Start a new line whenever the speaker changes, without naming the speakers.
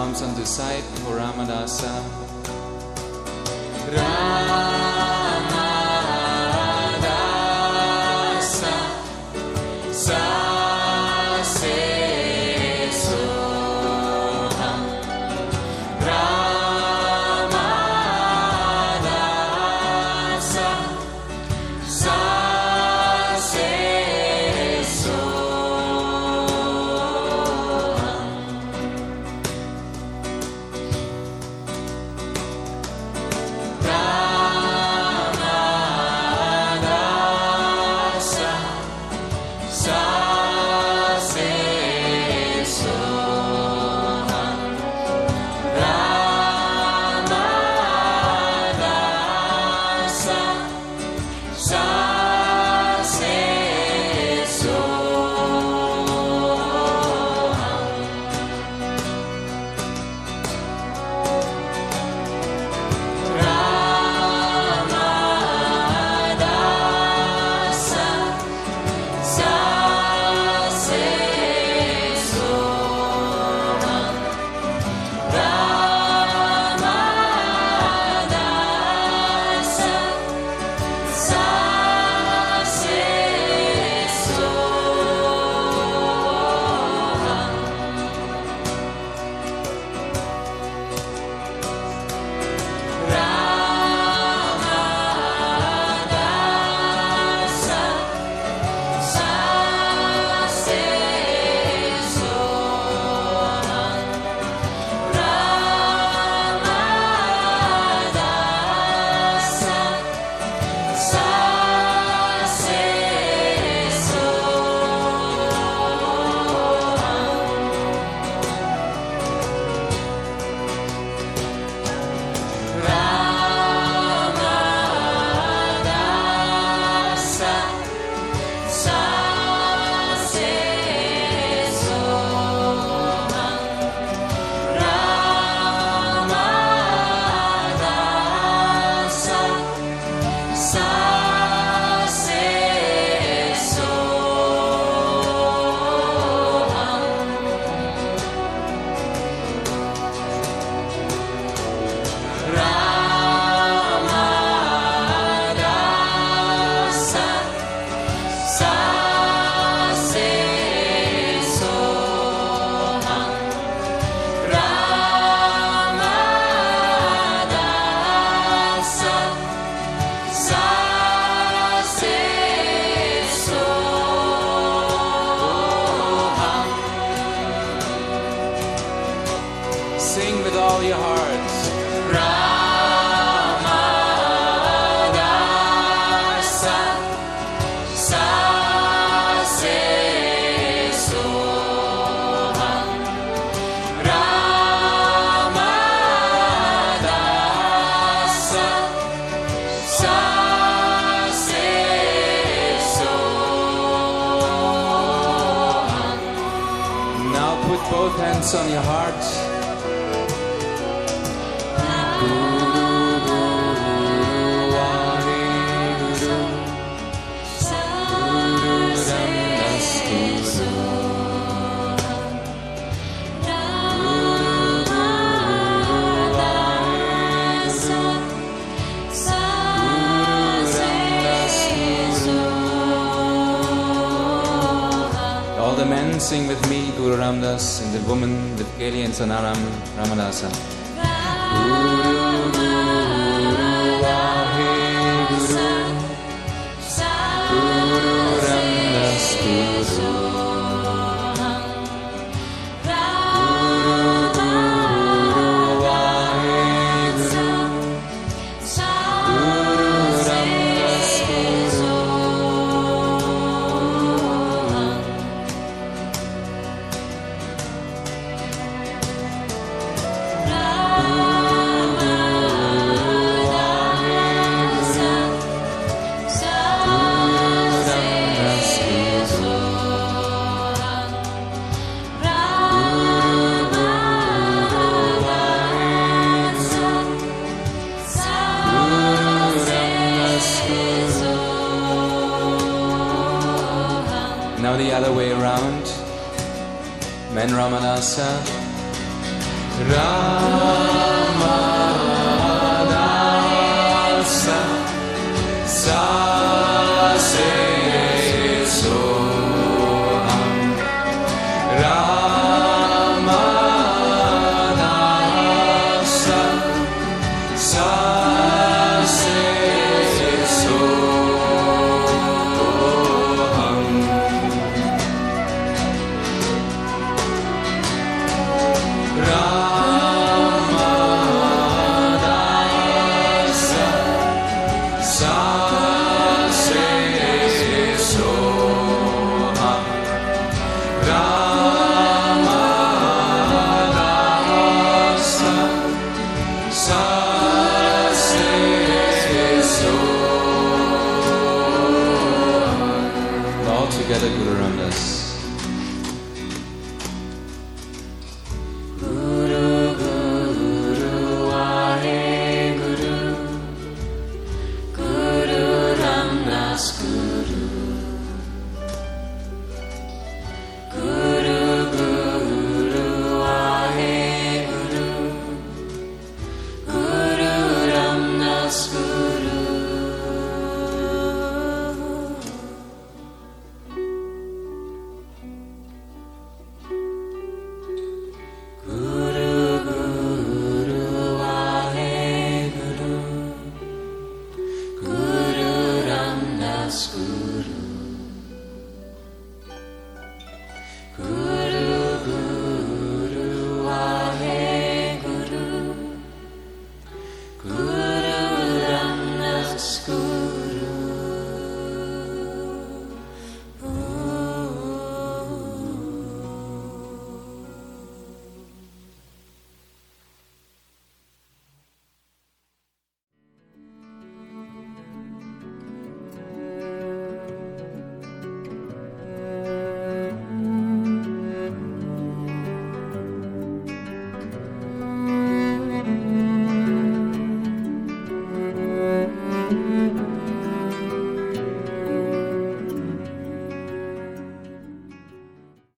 Arms on the side for Ramadasa. Put both hands on your heart. sing with me Guru Ramdas and the woman with Keli and Sanaram Ramadasa. Now the other way around. Men Ramadasa. Ramadasa.
Sa